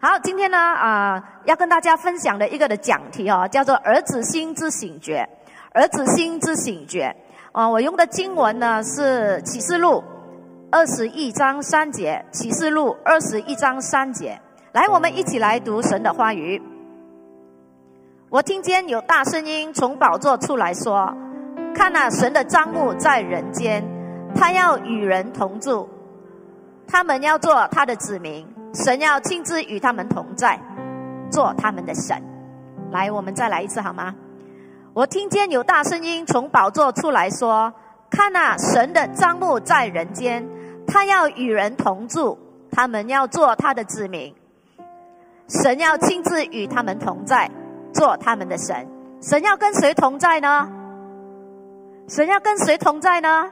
好，今天呢，啊，要跟大家分享的一个的讲题哦，叫做“儿子心之醒觉”。儿子心之醒觉，啊，我用的经文呢是启示录二十一章三节。启示录二十一章三节，来，我们一起来读神的话语。我听见有大声音从宝座出来说：“看那神的帐幕在人间，他要与人同住，他们要做他的子民。”神要亲自与他们同在，做他们的神。来，我们再来一次好吗？我听见有大声音从宝座出来说：“看呐，神的帐幕在人间，他要与人同住，他们要做他的子民。神要亲自与他们同在，做他们的神。神要跟谁同在呢？神要跟谁同在呢？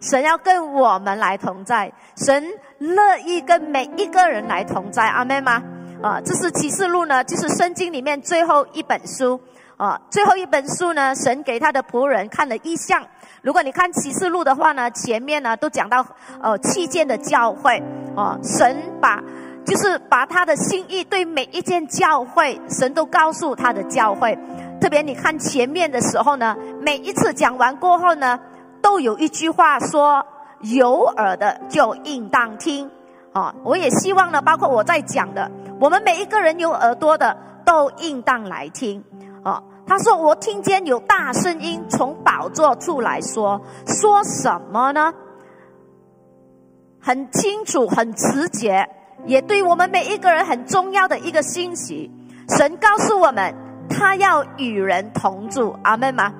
神要跟我们来同在。神。乐意跟每一个人来同在，阿门吗？啊，这是启示录呢，就是圣经里面最后一本书啊。最后一本书呢，神给他的仆人看了意象。如果你看启示录的话呢，前面呢都讲到呃七件的教会啊，神把就是把他的心意对每一件教会，神都告诉他的教会。特别你看前面的时候呢，每一次讲完过后呢，都有一句话说。有耳的就应当听，啊！我也希望呢，包括我在讲的，我们每一个人有耳朵的都应当来听，啊！他说：“我听见有大声音从宝座出来说，说什么呢？很清楚，很直接，也对我们每一个人很重要的一个信息。神告诉我们，他要与人同住，阿门吗？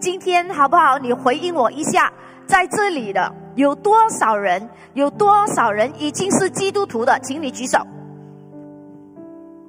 今天好不好？你回应我一下，在这里的。”有多少人？有多少人已经是基督徒的？请你举手。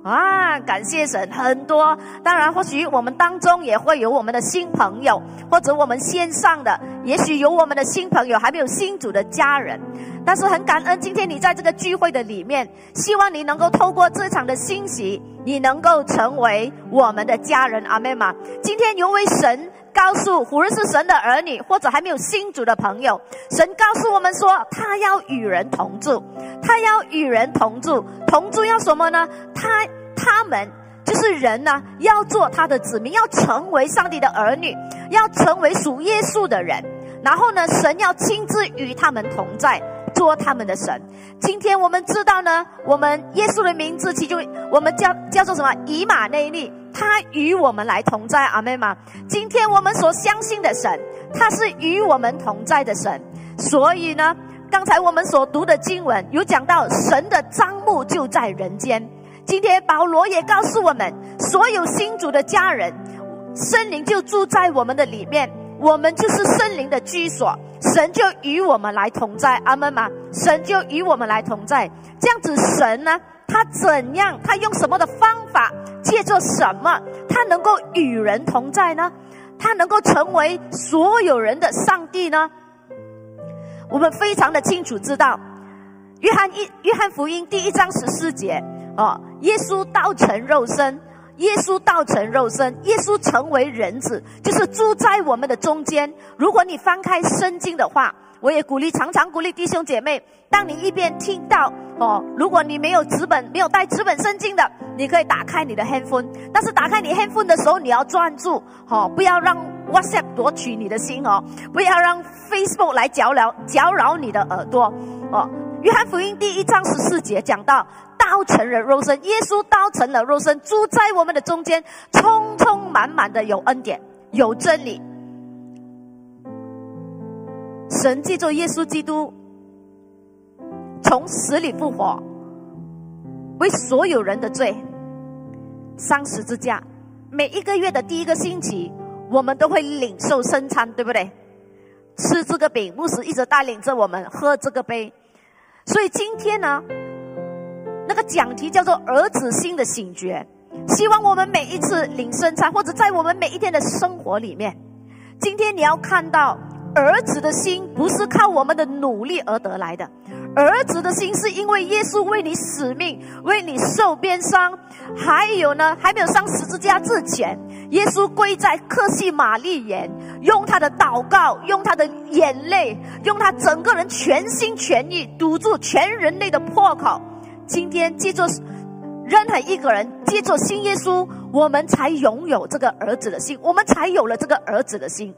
啊，感谢神，很多。当然，或许我们当中也会有我们的新朋友，或者我们线上的，也许有我们的新朋友还没有新主的家人。但是很感恩，今天你在这个聚会的里面，希望你能够透过这场的欣喜，你能够成为我们的家人。阿妹嘛，今天有位神。告诉无论是神的儿女，或者还没有信主的朋友，神告诉我们说，他要与人同住，他要与人同住，同住要什么呢？他他们就是人呢，要做他的子民，要成为上帝的儿女，要成为属耶稣的人。然后呢，神要亲自与他们同在，做他们的神。今天我们知道呢，我们耶稣的名字其中，我们叫叫做什么？以马内利。他与我们来同在，阿妹吗？今天我们所相信的神，他是与我们同在的神。所以呢，刚才我们所读的经文有讲到，神的帐幕就在人间。今天保罗也告诉我们，所有新主的家人，圣灵就住在我们的里面，我们就是圣灵的居所，神就与我们来同在，阿门吗？神就与我们来同在，这样子，神呢？他怎样？他用什么的方法？借着什么？他能够与人同在呢？他能够成为所有人的上帝呢？我们非常的清楚知道，约翰一约翰福音第一章十四节哦，耶稣道成肉身，耶稣道成肉身，耶稣成为人子，就是住在我们的中间。如果你翻开圣经的话。我也鼓励，常常鼓励弟兄姐妹。当你一边听到哦，如果你没有纸本、没有带纸本圣经的，你可以打开你的 handphone。但是打开你 handphone 的时候，你要专注哦，不要让 WhatsApp 夺取你的心哦，不要让 Facebook 来搅扰搅扰你的耳朵哦。约翰福音第一章十四节讲到，道成了肉身，耶稣道成了肉身，住在我们的中间，充充满满的有恩典，有真理。神借着耶稣基督从死里复活，为所有人的罪三十字架。每一个月的第一个星期，我们都会领受圣餐，对不对？吃这个饼，牧师一直带领着我们喝这个杯。所以今天呢，那个讲题叫做“儿子心的醒觉”，希望我们每一次领圣餐，或者在我们每一天的生活里面，今天你要看到。儿子的心不是靠我们的努力而得来的，儿子的心是因为耶稣为你死命，为你受鞭伤，还有呢，还没有上十字架之前，耶稣跪在克西玛丽园，用他的祷告，用他的眼泪，用他整个人全心全意堵住全人类的破口。今天记住，任何一个人记住信耶稣，我们才拥有这个儿子的心，我们才有了这个儿子的心。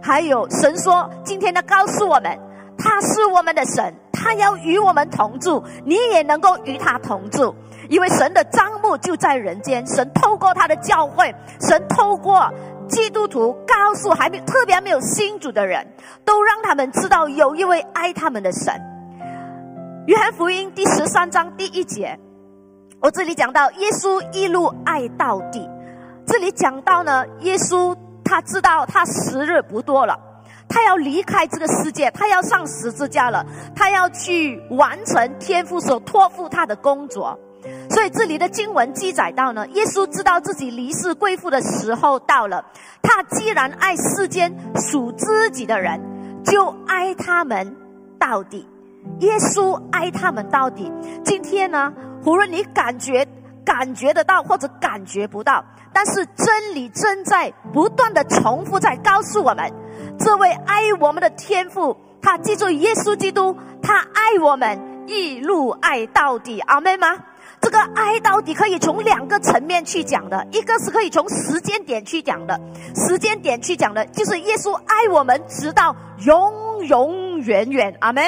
还有神说，今天他告诉我们，他是我们的神，他要与我们同住，你也能够与他同住，因为神的账目就在人间。神透过他的教会，神透过基督徒，告诉还没特别没有信主的人，都让他们知道有一位爱他们的神。约翰福音第十三章第一节。我这里讲到耶稣一路爱到底，这里讲到呢，耶稣他知道他时日不多了，他要离开这个世界，他要上十字架了，他要去完成天父所托付他的工作。所以这里的经文记载到呢，耶稣知道自己离世归父的时候到了，他既然爱世间属自己的人，就爱他们到底。耶稣爱他们到底。今天呢？无论你感觉感觉得到或者感觉不到，但是真理正在不断的重复在告诉我们：这位爱我们的天父，他记住耶稣基督，他爱我们一路爱到底。阿妹吗？这个爱到底可以从两个层面去讲的，一个是可以从时间点去讲的，时间点去讲的，就是耶稣爱我们直到永永远远。阿门。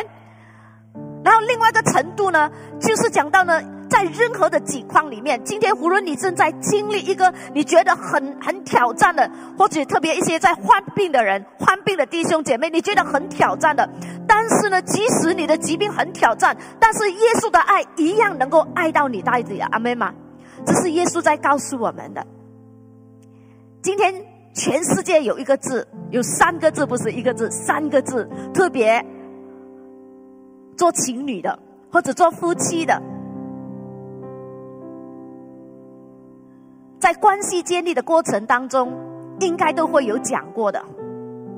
然后另外一个程度呢，就是讲到呢。在任何的境况里面，今天无论你正在经历一个你觉得很很挑战的，或者特别一些在患病的人、患病的弟兄姐妹，你觉得很挑战的，但是呢，即使你的疾病很挑战，但是耶稣的爱一样能够爱到你到底啊，阿妹吗？这是耶稣在告诉我们的。今天全世界有一个字，有三个字，不是一个字，三个字，特别做情侣的或者做夫妻的。在关系建立的过程当中，应该都会有讲过的。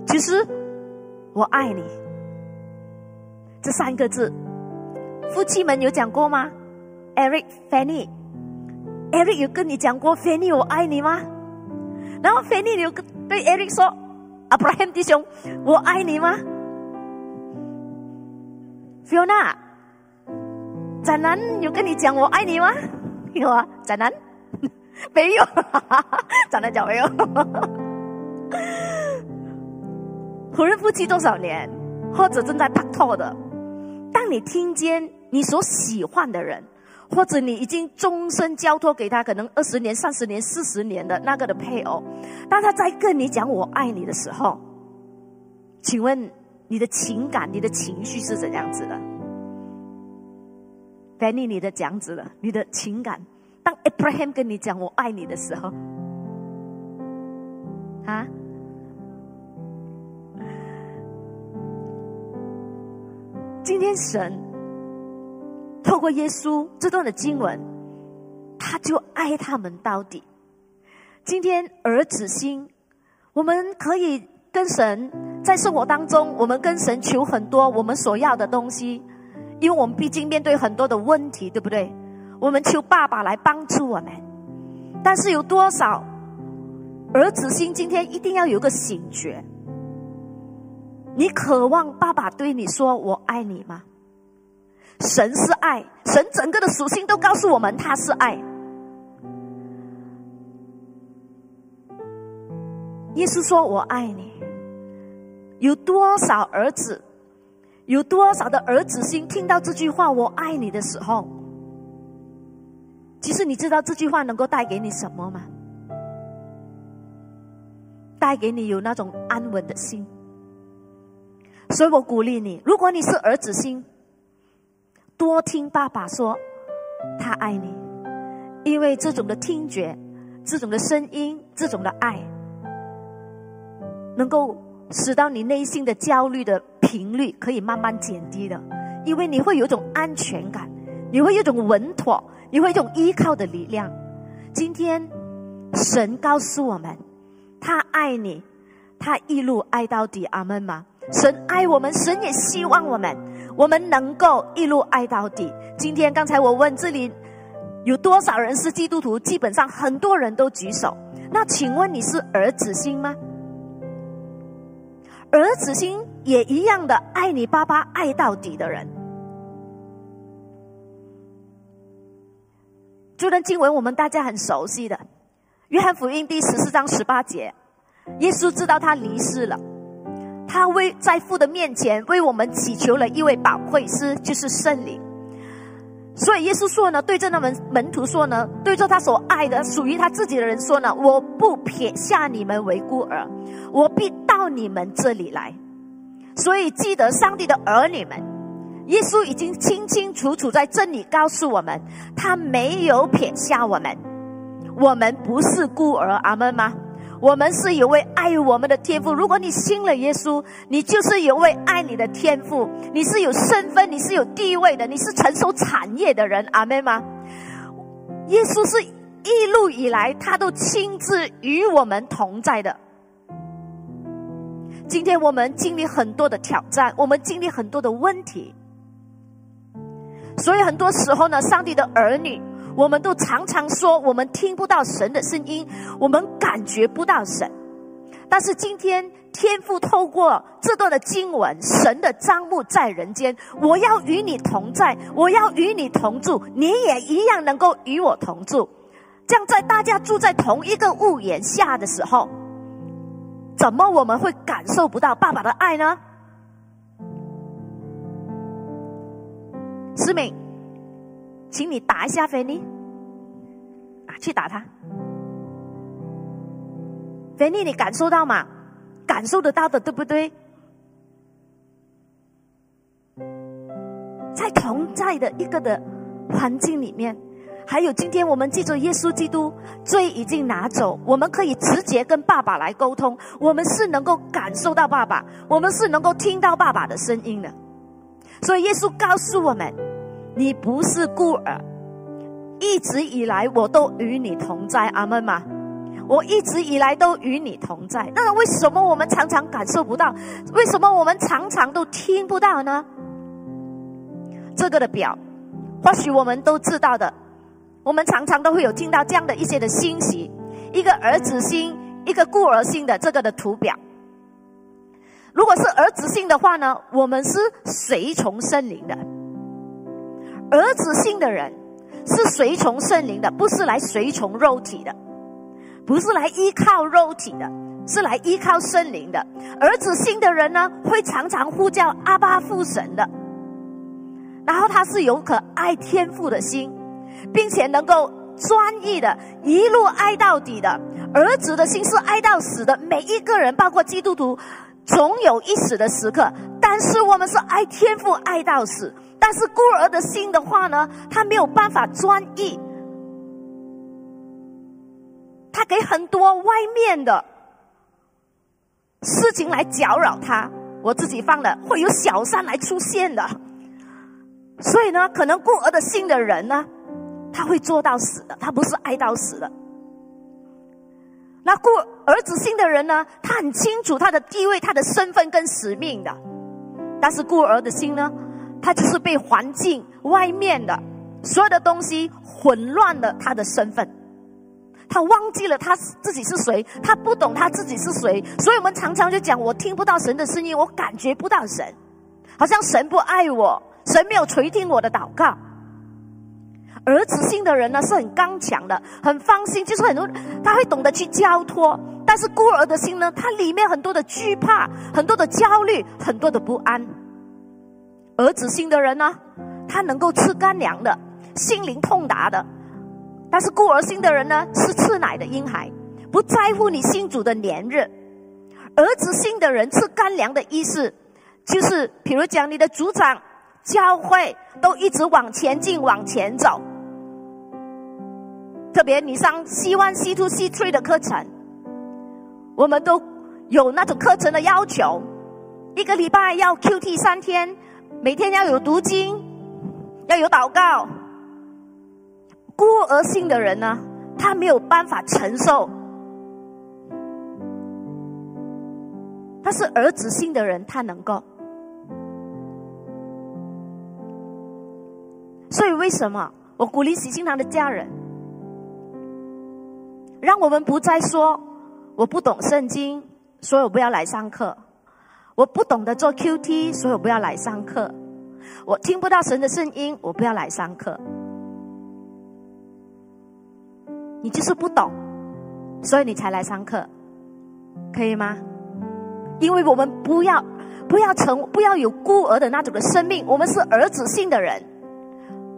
其实，我爱你这三个字，夫妻们有讲过吗？Eric、Fanny，Eric 有跟你讲过 Fanny 我爱你吗？然后 Fanny 有跟对 Eric 说，Abraham 弟兄，我爱你吗？Fiona，展南有跟你讲我爱你吗？有啊，展南。没有，长得脚没有。和人夫妻多少年，或者正在拍拖的，当你听见你所喜欢的人，或者你已经终身交托给他，可能二十年、三十年、四十年的那个的配偶，当他在跟你讲“我爱你”的时候，请问你的情感、你的情绪是怎样子的？Benny，你的讲子了，你的情感。当 Abraham 跟你讲“我爱你”的时候，啊，今天神透过耶稣这段的经文，他就爱他们到底。今天儿子心，我们可以跟神在生活当中，我们跟神求很多我们所要的东西，因为我们毕竟面对很多的问题，对不对？我们求爸爸来帮助我们，但是有多少儿子心今天一定要有个醒觉？你渴望爸爸对你说“我爱你”吗？神是爱，神整个的属性都告诉我们他是爱。耶稣说“我爱你”，有多少儿子，有多少的儿子心听到这句话“我爱你”的时候？其实你知道这句话能够带给你什么吗？带给你有那种安稳的心。所以我鼓励你，如果你是儿子心，多听爸爸说他爱你，因为这种的听觉、这种的声音、这种的爱，能够使到你内心的焦虑的频率可以慢慢减低的，因为你会有一种安全感，你会有一种稳妥。你会一种依靠的力量。今天，神告诉我们，他爱你，他一路爱到底。阿门吗？神爱我们，神也希望我们，我们能够一路爱到底。今天，刚才我问这里有多少人是基督徒，基本上很多人都举手。那请问你是儿子心吗？儿子心也一样的爱你爸爸爱到底的人。这段经文我们大家很熟悉的，《约翰福音》第十四章十八节，耶稣知道他离世了，他为在父的面前为我们祈求了一位宝贵师，就是圣灵。所以耶稣说呢，对着那门门徒说呢，对着他所爱的、属于他自己的人说呢，我不撇下你们为孤儿，我必到你们这里来。所以记得上帝的儿女们，耶稣已经清清楚楚在这里告诉我们，他没有撇下我们，我们不是孤儿，阿门吗？我们是有位爱我们的天赋。如果你信了耶稣，你就是有位爱你的天赋。你是有身份，你是有地位的，你是承受产业的人。阿门吗？耶稣是一路以来，他都亲自与我们同在的。今天我们经历很多的挑战，我们经历很多的问题，所以很多时候呢，上帝的儿女。我们都常常说，我们听不到神的声音，我们感觉不到神。但是今天，天父透过这段的经文，神的账目在人间，我要与你同在，我要与你同住，你也一样能够与我同住。这样，在大家住在同一个屋檐下的时候，怎么我们会感受不到爸爸的爱呢？思敏。请你打一下菲尼，啊，去打他。菲尼，你感受到吗？感受得到的，对不对？在同在的一个的环境里面，还有今天我们记住耶稣基督罪已经拿走，我们可以直接跟爸爸来沟通，我们是能够感受到爸爸，我们是能够听到爸爸的声音的。所以耶稣告诉我们。你不是孤儿，一直以来我都与你同在，阿门吗？我一直以来都与你同在。那为什么我们常常感受不到？为什么我们常常都听不到呢？这个的表，或许我们都知道的。我们常常都会有听到这样的一些的信息：一个儿子心，一个孤儿心的这个的图表。如果是儿子心的话呢，我们是随从圣灵的。儿子性的人是随从圣灵的，不是来随从肉体的，不是来依靠肉体的，是来依靠圣灵的。儿子性的人呢，会常常呼叫阿巴父神的，然后他是有可爱天赋的心，并且能够专一的一路爱到底的。儿子的心是爱到死的，每一个人，包括基督徒，总有一死的时刻，是我们是爱天赋爱到死。但是孤儿的心的话呢，他没有办法专一，他给很多外面的事情来搅扰他。我自己放的会有小三来出现的，所以呢，可能孤儿的心的人呢，他会做到死的，他不是爱到死的。那孤儿子心的人呢，他很清楚他的地位、他的身份跟使命的，但是孤儿的心呢？他就是被环境外面的所有的东西混乱了他的身份，他忘记了他自己是谁，他不懂他自己是谁，所以我们常常就讲我听不到神的声音，我感觉不到神，好像神不爱我，神没有垂听我的祷告。儿子性的人呢是很刚强的，很放心，就是很多他会懂得去交托，但是孤儿的心呢，他里面很多的惧怕，很多的焦虑，很多的不安。儿子心的人呢，他能够吃干粮的，心灵痛达的；但是孤儿心的人呢，是吃奶的婴孩，不在乎你心主的年日。儿子心的人吃干粮的意思，就是比如讲你的组长、教会都一直往前进、往前走。特别你上 C one、C two、C three 的课程，我们都有那种课程的要求，一个礼拜要 QT 三天。每天要有读经，要有祷告。孤儿性的人呢，他没有办法承受；他是儿子性的人，他能够。所以，为什么我鼓励喜心堂的家人，让我们不再说我不懂圣经，所以我不要来上课。我不懂得做 Q T，所以我不要来上课。我听不到神的声音，我不要来上课。你就是不懂，所以你才来上课，可以吗？因为我们不要不要成不要有孤儿的那种的生命，我们是儿子性的人，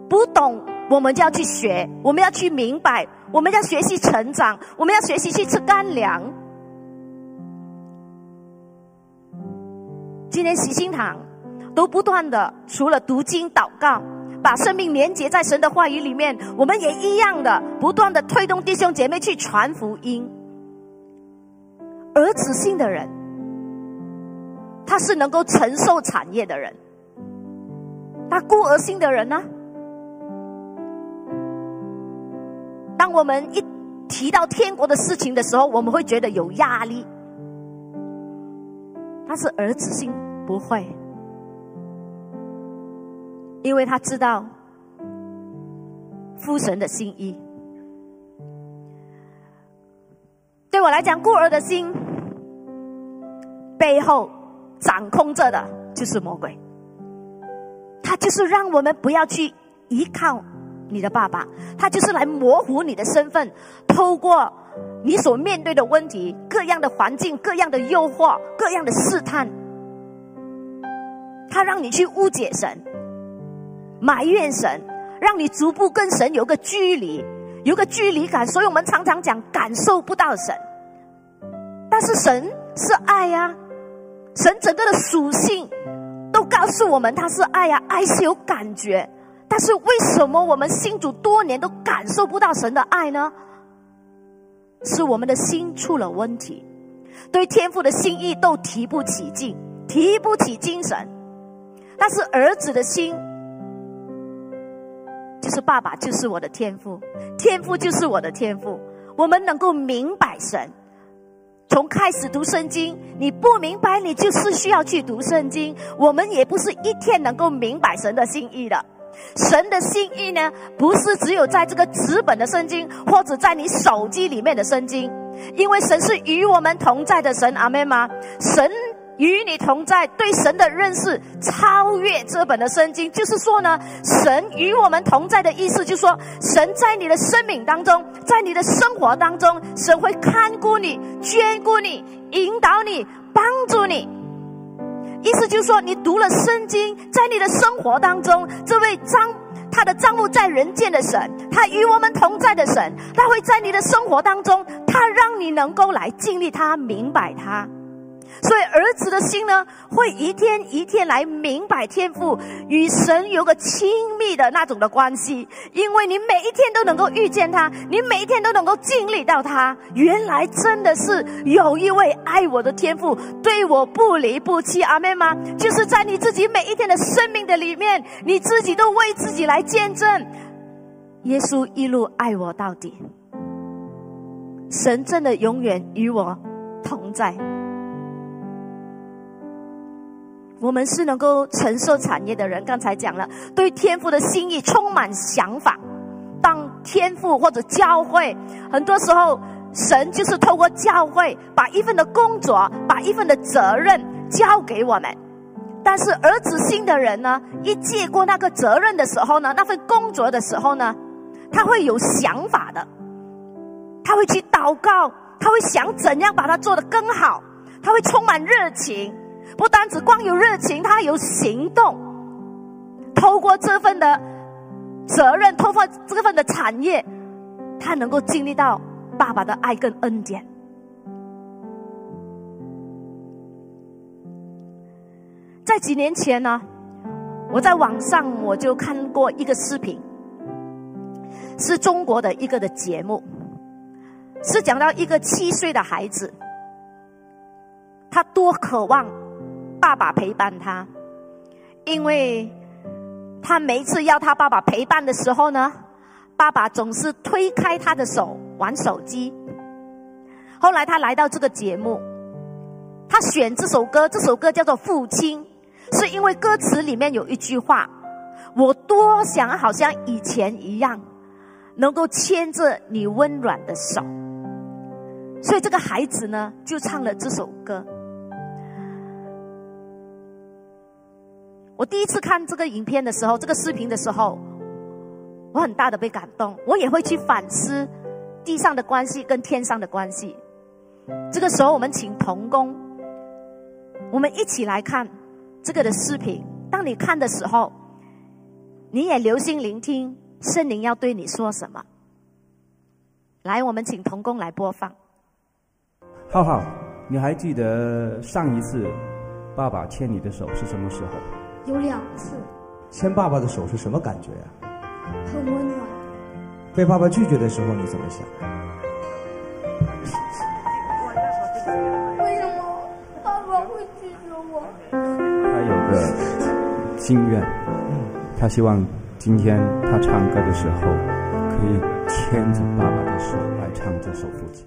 不懂我们就要去学，我们要去明白，我们要学习成长，我们要学习去吃干粮。今天喜心堂都不断的除了读经祷告。把生命连接在神的话语里面，我们也一样的不断的推动弟兄姐妹去传福音。儿子性的人，他是能够承受产业的人；那孤儿性的人呢？当我们一提到天国的事情的时候，我们会觉得有压力。他是儿子心，不会。因为他知道父神的心意。对我来讲，孤儿的心背后掌控着的就是魔鬼。他就是让我们不要去依靠你的爸爸，他就是来模糊你的身份，透过你所面对的问题、各样的环境、各样的诱惑、各样的试探，他让你去误解神。埋怨神，让你逐步跟神有个距离，有个距离感。所以我们常常讲感受不到神，但是神是爱呀，神整个的属性都告诉我们他是爱呀，爱是有感觉。但是为什么我们信主多年都感受不到神的爱呢？是我们的心出了问题，对天父的心意都提不起劲，提不起精神。但是儿子的心。就是爸爸，就是我的天赋，天赋就是我的天赋。我们能够明白神，从开始读圣经，你不明白，你就是需要去读圣经。我们也不是一天能够明白神的心意的。神的心意呢，不是只有在这个纸本的圣经，或者在你手机里面的圣经，因为神是与我们同在的神。阿门吗？神。与你同在，对神的认识超越这本的圣经。就是说呢，神与我们同在的意思，就是说，神在你的生命当中，在你的生活当中，神会看顾你、眷顾你、引导你、帮助你。意思就是说，你读了圣经，在你的生活当中，这位张他的账目在人间的神，他与我们同在的神，他会在你的生活当中，他让你能够来经历他、明白他。所以儿子的心呢，会一天一天来明白天赋，与神有个亲密的那种的关系。因为你每一天都能够遇见他，你每一天都能够经历到他。原来真的是有一位爱我的天赋，对我不离不弃。阿妹吗？就是在你自己每一天的生命的里面，你自己都为自己来见证，耶稣一路爱我到底。神真的永远与我同在。我们是能够承受产业的人。刚才讲了，对天赋的心意充满想法。当天赋或者教会，很多时候神就是透过教会，把一份的工作，把一份的责任交给我们。但是儿子心的人呢，一接过那个责任的时候呢，那份工作的时候呢，他会有想法的，他会去祷告，他会想怎样把它做得更好，他会充满热情。不单只光有热情，他有行动。透过这份的责任，透过这份的产业，他能够经历到爸爸的爱跟恩典。在几年前呢，我在网上我就看过一个视频，是中国的一个的节目，是讲到一个七岁的孩子，他多渴望。爸爸陪伴他，因为他每次要他爸爸陪伴的时候呢，爸爸总是推开他的手玩手机。后来他来到这个节目，他选这首歌，这首歌叫做《父亲》，是因为歌词里面有一句话：“我多想好像以前一样，能够牵着你温暖的手。”所以这个孩子呢，就唱了这首歌。我第一次看这个影片的时候，这个视频的时候，我很大的被感动。我也会去反思地上的关系跟天上的关系。这个时候，我们请童工，我们一起来看这个的视频。当你看的时候，你也留心聆听圣灵要对你说什么。来，我们请童工来播放。浩浩，你还记得上一次爸爸牵你的手是什么时候？有两次。牵爸爸的手是什么感觉啊？很温暖。被爸爸拒绝的时候你怎么想？为什么爸爸会拒绝我？他有个心愿，他希望今天他唱歌的时候可以牵着爸爸的手来唱这首《父亲》。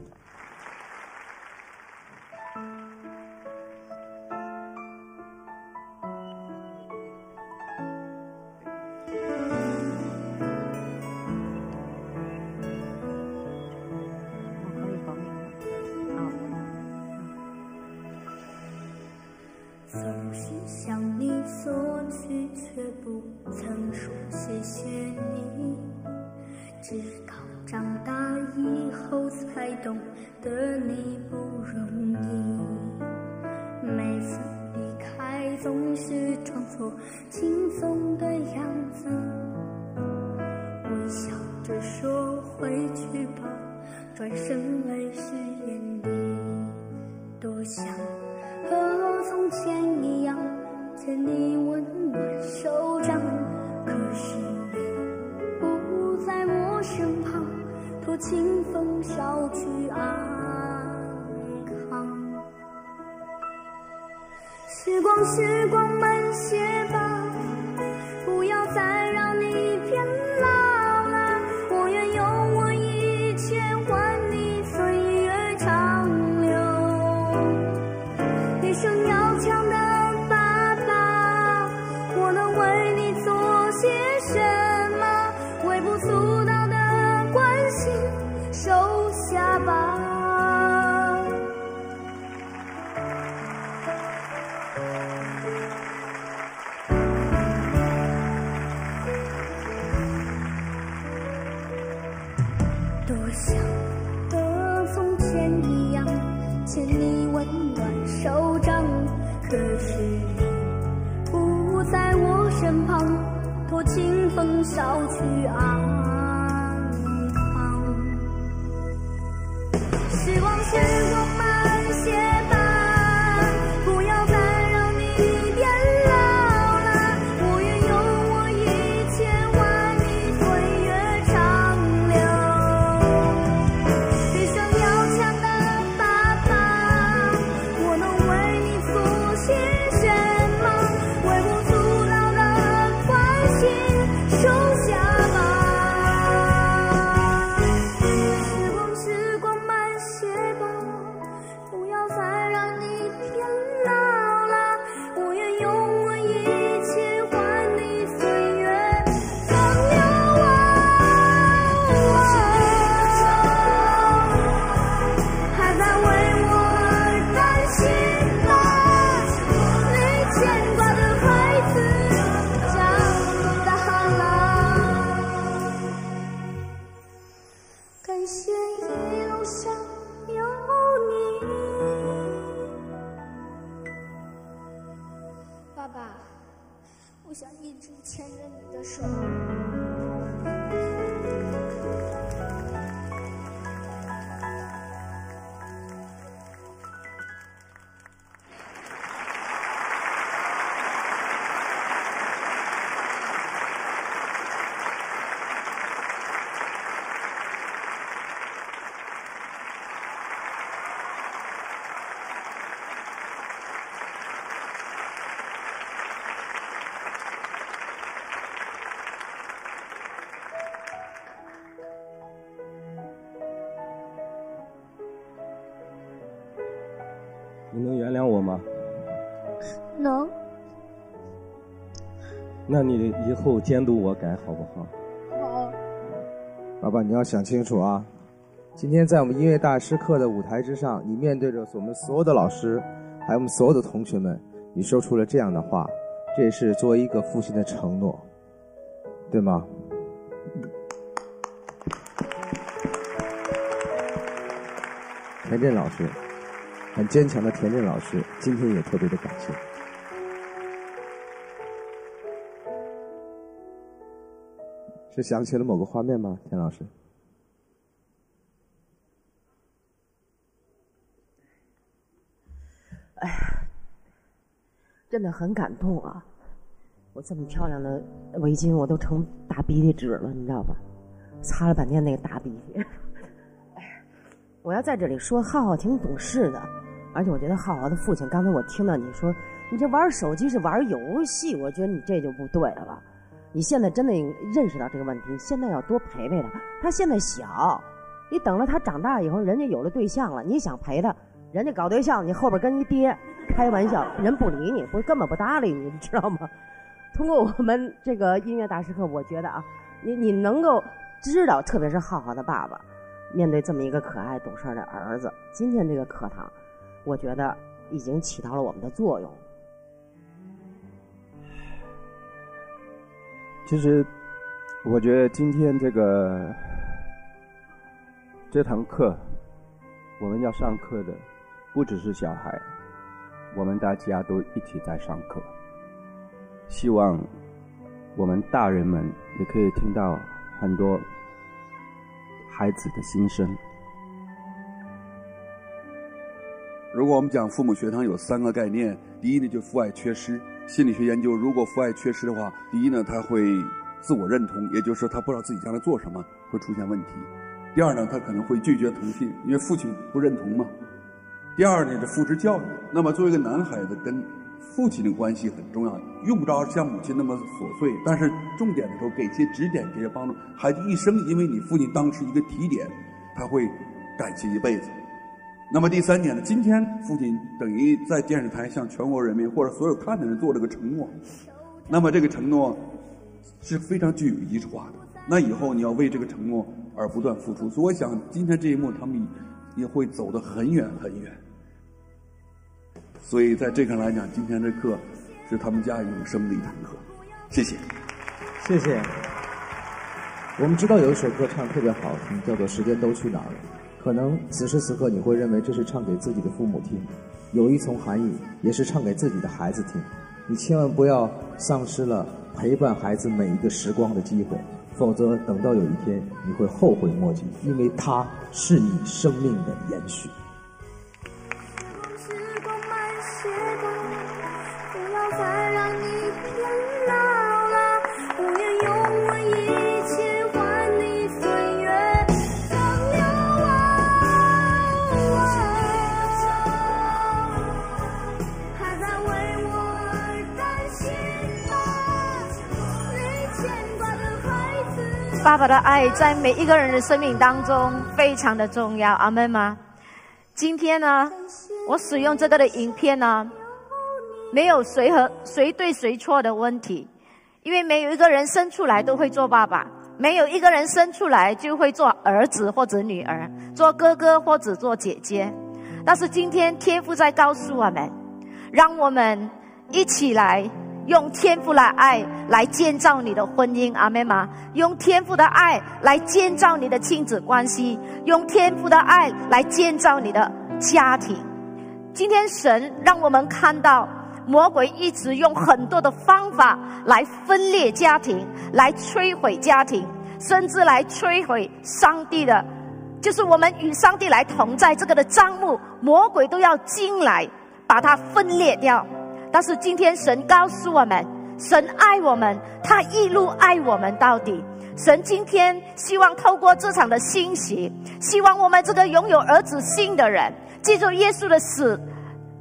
是爱。那你以后监督我改好不好？好。爸爸，你要想清楚啊！今天在我们音乐大师课的舞台之上，你面对着我们所有的老师，还有我们所有的同学们，你说出了这样的话，这也是作为一个父亲的承诺，对吗？田震老师，很坚强的田震老师，今天也特别的感谢。是想起了某个画面吗，田老师？哎呀，真的很感动啊！我这么漂亮的围巾，我都成大鼻涕纸了，你知道吧？擦了半天那个大鼻涕。哎，我要在这里说，浩浩挺懂事的，而且我觉得浩浩的父亲，刚才我听到你说，你这玩手机是玩游戏，我觉得你这就不对了。你现在真的认识到这个问题，现在要多陪陪他。他现在小，你等了他长大以后，人家有了对象了，你想陪他，人家搞对象，你后边跟一爹开玩笑，人不理你，不根本不搭理你，你知道吗？通过我们这个音乐大师课，我觉得啊，你你能够知道，特别是浩浩的爸爸，面对这么一个可爱懂事的儿子，今天这个课堂，我觉得已经起到了我们的作用。其实，我觉得今天这个这堂课，我们要上课的不只是小孩，我们大家都一起在上课。希望我们大人们也可以听到很多孩子的心声。如果我们讲父母学堂有三个概念，第一呢就父爱缺失。心理学研究，如果父爱缺失的话，第一呢他会自我认同，也就是说他不知道自己将来做什么会出现问题；第二呢他可能会拒绝同性，因为父亲不认同嘛；第二呢是父职教育。那么作为一个男孩子，跟父亲的关系很重要，用不着像母亲那么琐碎，但是重点的时候给些指点，给些帮助。孩子一生因为你父亲当时一个提点，他会感谢一辈子。那么第三点呢？今天父亲等于在电视台向全国人民或者所有看的人做了个承诺，那么这个承诺是非常具有仪式化的。那以后你要为这个承诺而不断付出，所以我想今天这一幕他们也会走得很远很远。所以在这个来讲，今天这课是他们家永生的一堂课。谢谢，谢谢。我们知道有一首歌唱的特别好听，叫做《时间都去哪儿了》。可能此时此刻你会认为这是唱给自己的父母听，有一层含义，也是唱给自己的孩子听。你千万不要丧失了陪伴孩子每一个时光的机会，否则等到有一天你会后悔莫及，因为它是你生命的延续。的爱在每一个人的生命当中非常的重要，阿门吗？今天呢，我使用这个的影片呢，没有谁和谁对谁错的问题，因为没有一个人生出来都会做爸爸，没有一个人生出来就会做儿子或者女儿，做哥哥或者做姐姐。但是今天天父在告诉我们，让我们一起来。用天赋的爱来建造你的婚姻，阿妹吗？用天赋的爱来建造你的亲子关系，用天赋的爱来建造你的家庭。今天神让我们看到，魔鬼一直用很多的方法来分裂家庭，来摧毁家庭，甚至来摧毁上帝的，就是我们与上帝来同在这个的账目，魔鬼都要进来把它分裂掉。但是今天神告诉我们，神爱我们，他一路爱我们到底。神今天希望透过这场的信息，希望我们这个拥有儿子心的人，借助耶稣的死、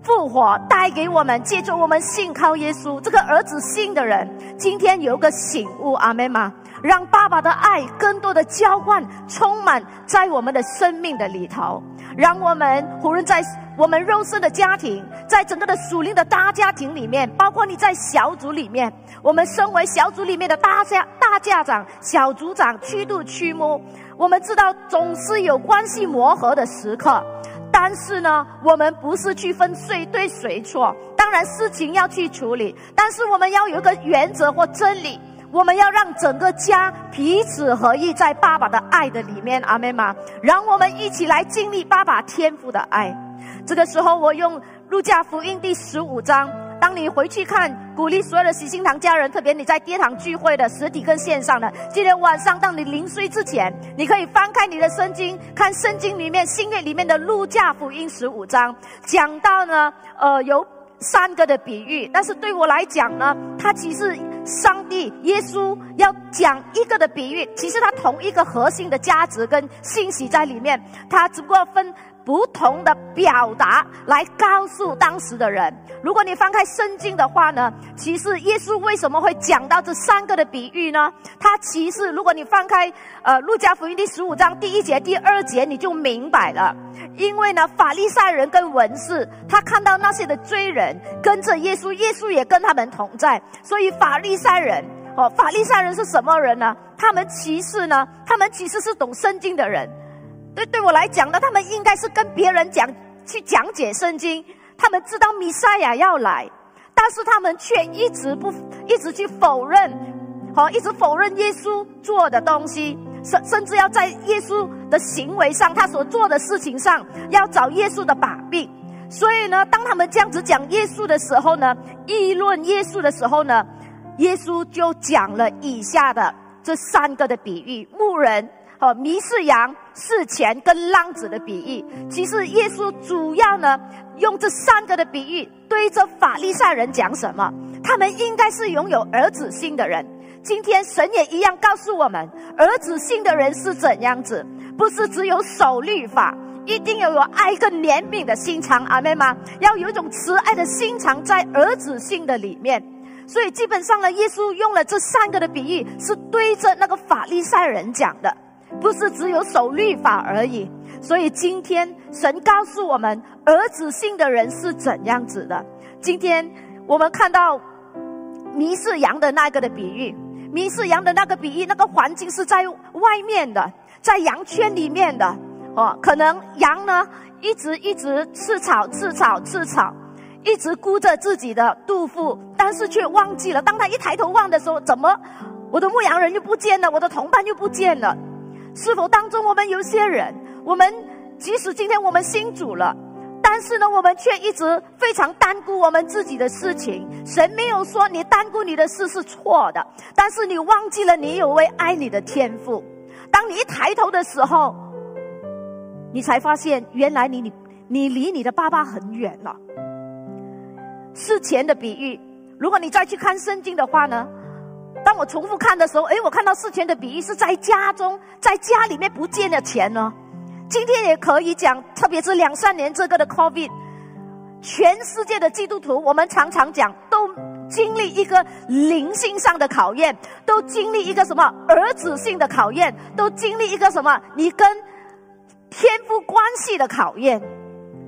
复活，带给我们借助我们信靠耶稣这个儿子心的人，今天有个醒悟，阿门吗？让爸爸的爱更多的交换、充满在我们的生命的里头，让我们无论在。我们肉身的家庭，在整个的属灵的大家庭里面，包括你在小组里面，我们身为小组里面的大家大家长、小组长、驱度驱魔，我们知道总是有关系磨合的时刻，但是呢，我们不是去分谁对谁错，当然事情要去处理，但是我们要有一个原则或真理。我们要让整个家彼此合一，在爸爸的爱的里面，阿妹吗？让我们一起来经历爸爸天赋的爱。这个时候，我用路加福音第十五章。当你回去看，鼓励所有的喜心堂家人，特别你在跌堂聚会的实体跟线上的，今天晚上当你临睡之前，你可以翻开你的圣经，看圣经里面新约里面的路加福音十五章，讲到呢，呃，有三个的比喻，但是对我来讲呢，它其实上帝耶稣要讲一个的比喻，其实它同一个核心的价值跟信息在里面，它只不过分。不同的表达来告诉当时的人。如果你翻开圣经的话呢，其实耶稣为什么会讲到这三个的比喻呢？他其实，如果你翻开呃路加福音第十五章第一节、第二节，你就明白了。因为呢，法利赛人跟文士，他看到那些的罪人跟着耶稣，耶稣也跟他们同在，所以法利赛人哦，法利赛人是什么人呢？他们其实呢，他们其实是懂圣经的人。对对我来讲呢，他们应该是跟别人讲去讲解圣经，他们知道弥赛亚要来，但是他们却一直不一直去否认，好，一直否认耶稣做的东西，甚甚至要在耶稣的行为上，他所做的事情上要找耶稣的把柄。所以呢，当他们这样子讲耶稣的时候呢，议论耶稣的时候呢，耶稣就讲了以下的这三个的比喻：牧人。哦，迷失羊、是钱跟浪子的比喻，其实耶稣主要呢用这三个的比喻对着法利赛人讲什么？他们应该是拥有儿子性的人。今天神也一样告诉我们，儿子性的人是怎样子？不是只有守律法，一定要有爱跟怜悯的心肠，阿妹吗？要有一种慈爱的心肠在儿子性的里面。所以基本上呢，耶稣用了这三个的比喻，是对着那个法利赛人讲的。不是只有守律法而已，所以今天神告诉我们，儿子性的人是怎样子的。今天我们看到迷失羊的那个的比喻，迷失羊的那个比喻，那个环境是在外面的，在羊圈里面的哦，可能羊呢一直一直吃草吃草吃草，一直顾着自己的肚腹，但是却忘记了，当他一抬头望的时候，怎么我的牧羊人又不见了，我的同伴又不见了。是否当中我们有些人，我们即使今天我们信主了，但是呢，我们却一直非常单顾我们自己的事情。神没有说你单顾你的事是错的，但是你忘记了你有位爱你的天赋。当你一抬头的时候，你才发现原来你你你离你的爸爸很远了。事前的比喻，如果你再去看圣经的话呢？当我重复看的时候，哎，我看到事前的比喻是在家中，在家里面不见了钱呢。今天也可以讲，特别是两三年这个的 COVID，全世界的基督徒，我们常常讲，都经历一个灵性上的考验，都经历一个什么儿子性的考验，都经历一个什么你跟天赋关系的考验。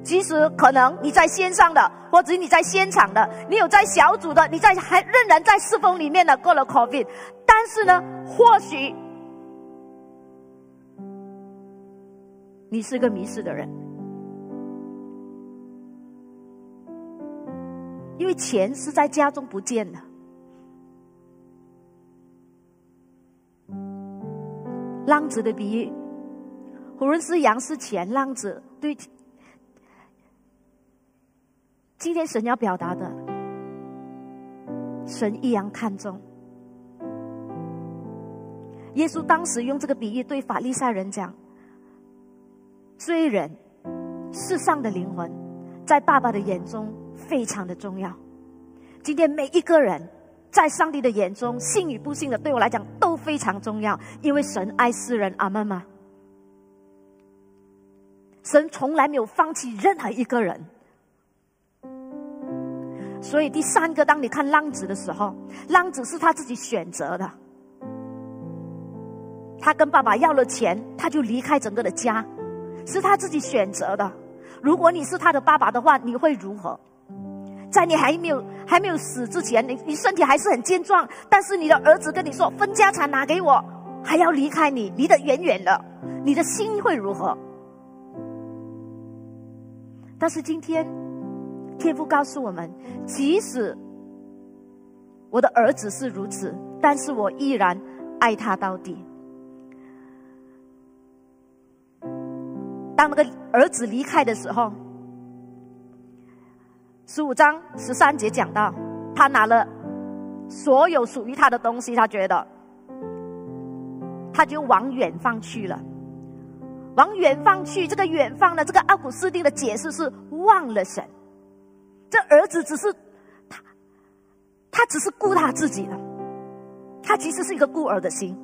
其实可能你在线上的，或者你在现场的，你有在小组的，你在还仍然在侍奉里面的过了 COVID，但是呢，或许你是个迷失的人，因为钱是在家中不见的。浪子的比喻，无论是羊是钱，浪子对。今天神要表达的，神一样看重。耶稣当时用这个比喻对法利赛人讲：罪人世上的灵魂，在爸爸的眼中非常的重要。今天每一个人，在上帝的眼中，信与不信的，对我来讲都非常重要，因为神爱世人。阿门吗？神从来没有放弃任何一个人。所以第三个，当你看浪子的时候，浪子是他自己选择的。他跟爸爸要了钱，他就离开整个的家，是他自己选择的。如果你是他的爸爸的话，你会如何？在你还没有还没有死之前，你你身体还是很健壮，但是你的儿子跟你说分家产拿给我，还要离开你，离得远远的，你的心会如何？但是今天。天父告诉我们，即使我的儿子是如此，但是我依然爱他到底。当那个儿子离开的时候，十五章十三节讲到，他拿了所有属于他的东西，他觉得他就往远方去了。往远方去，这个远方呢？这个奥古斯丁的解释是忘了神。这儿子只是他，他只是顾他自己的。他其实是一个孤儿的心，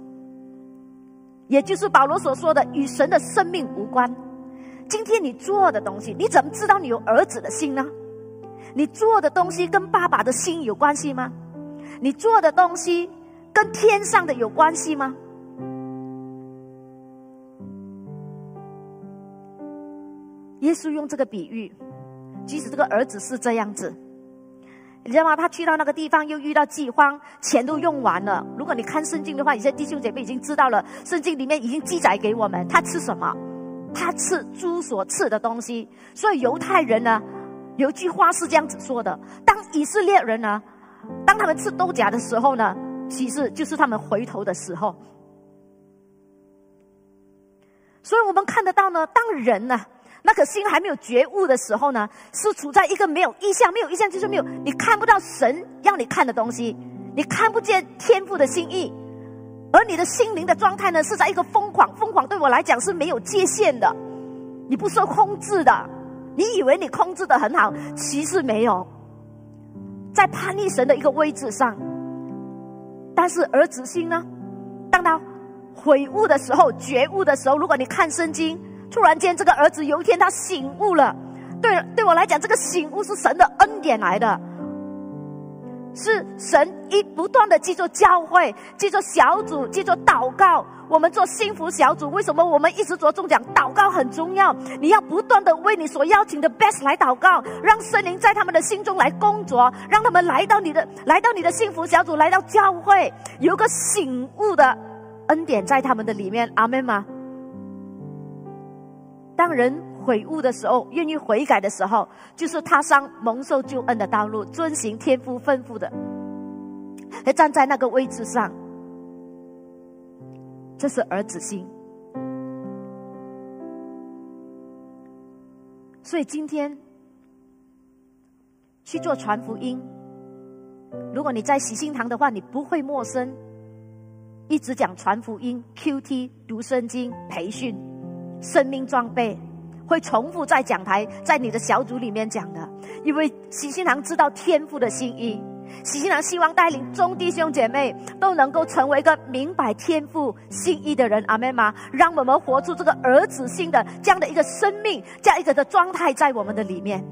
也就是保罗所说的与神的生命无关。今天你做的东西，你怎么知道你有儿子的心呢？你做的东西跟爸爸的心有关系吗？你做的东西跟天上的有关系吗？耶稣用这个比喻，即使这个儿子是这样子，你知道吗？他去到那个地方又遇到饥荒，钱都用完了。如果你看圣经的话，有些弟兄姐妹已经知道了，圣经里面已经记载给我们，他吃什么？他吃猪所吃的东西。所以犹太人呢，有一句话是这样子说的：当以色列人呢，当他们吃豆荚的时候呢，其实就是他们回头的时候。所以我们看得到呢，当人呢。那颗心还没有觉悟的时候呢，是处在一个没有意向，没有意向就是没有，你看不到神让你看的东西，你看不见天赋的心意，而你的心灵的状态呢，是在一个疯狂，疯狂对我来讲是没有界限的，你不受控制的，你以为你控制的很好，其实没有，在叛逆神的一个位置上，但是儿子心呢，当他悔悟的时候，觉悟的时候，如果你看圣经。突然间，这个儿子有一天他醒悟了。对，对我来讲，这个醒悟是神的恩典来的，是神一不断的记住教会，记住小组，记住祷告。我们做幸福小组，为什么我们一直着重讲祷告很重要？你要不断的为你所邀请的 best 来祷告，让圣灵在他们的心中来工作，让他们来到你的，来到你的幸福小组，来到教会，有个醒悟的恩典在他们的里面。阿门吗？人悔悟的时候，愿意悔改的时候，就是踏上蒙受救恩的道路，遵行天父吩咐的，还站在那个位置上，这是儿子心。所以今天去做传福音，如果你在喜心堂的话，你不会陌生，一直讲传福音、Q T、读圣经、培训。生命装备会重复在讲台，在你的小组里面讲的，因为喜心堂知道天赋的心意，喜心堂希望带领众弟兄姐妹都能够成为一个明白天赋心意的人。阿门吗？让我们活出这个儿子心的这样的一个生命，这样一个的状态在我们的里面。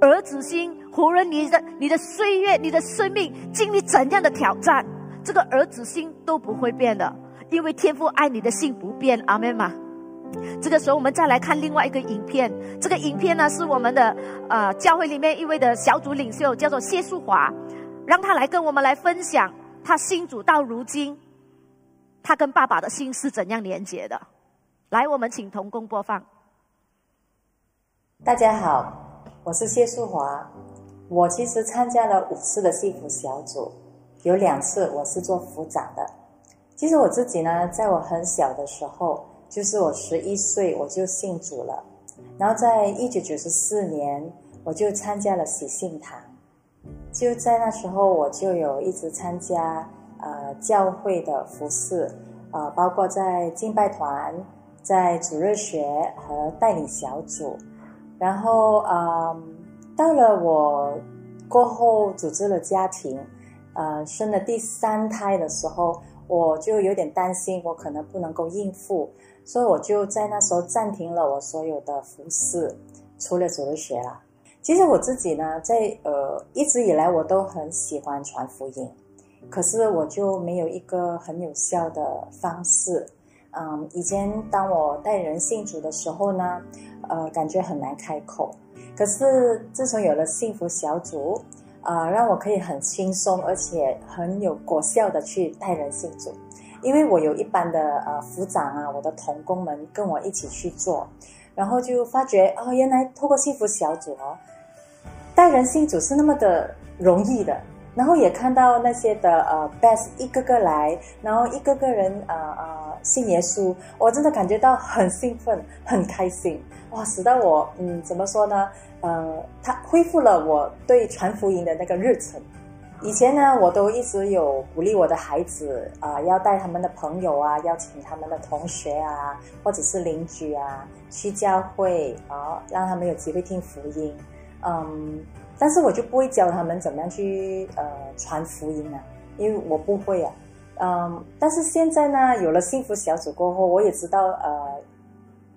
儿子心，无论你的你的岁月、你的生命经历怎样的挑战，这个儿子心都不会变的，因为天父爱你的心不变。阿门吗？这个时候，我们再来看另外一个影片。这个影片呢，是我们的呃教会里面一位的小组领袖，叫做谢淑华，让他来跟我们来分享他新主到如今，他跟爸爸的心是怎样连接的。来，我们请同工播放。大家好，我是谢淑华。我其实参加了五次的幸福小组，有两次我是做辅长的。其实我自己呢，在我很小的时候。就是我十一岁我就信主了，然后在一九九四年我就参加了喜信堂，就在那时候我就有一直参加呃教会的服饰，呃，包括在敬拜团、在主日学和带领小组，然后呃到了我过后组织了家庭，呃生了第三胎的时候，我就有点担心我可能不能够应付。所以我就在那时候暂停了我所有的服饰，除了主日学啦。其实我自己呢，在呃一直以来我都很喜欢传福音，可是我就没有一个很有效的方式。嗯，以前当我带人信主的时候呢，呃，感觉很难开口。可是自从有了幸福小组，啊，让我可以很轻松而且很有果效的去带人信主。因为我有一班的呃辅长啊，我的同工们跟我一起去做，然后就发觉哦，原来透过幸福小组哦，带人信主是那么的容易的，然后也看到那些的呃 best 一个个来，然后一个个人呃呃信耶稣，我真的感觉到很兴奋，很开心，哇，使得我嗯怎么说呢？呃，他恢复了我对传福音的那个热忱。以前呢，我都一直有鼓励我的孩子啊、要带他们的朋友啊，邀请他们的同学啊，或者是邻居啊，去教会啊，让他们有机会听福音。嗯，但是我就不会教他们怎么样去呃传福音啊，因为我不会啊。嗯，但是现在呢，有了幸福小组过后，我也知道呃，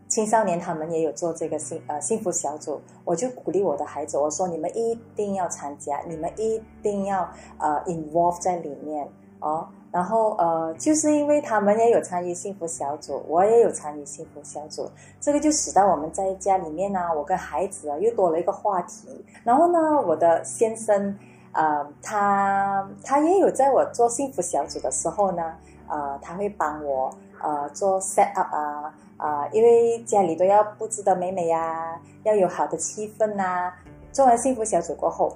青少年他们也有做这个幸呃幸福小组，我就鼓励我的孩子，我说你们一定要参加，你们一定要呃 involve 在里面哦。然后呃，就是因为他们也有参与幸福小组，我也有参与幸福小组，这个就使得我们在家里面呢，我跟孩子啊又多了一个话题。然后呢，我的先生呃，他他也有在我做幸福小组的时候呢，呃，他会帮我呃做 set up 啊啊、因为家里都要布置的美美呀、要有好的气氛呐、做完幸福小组过后，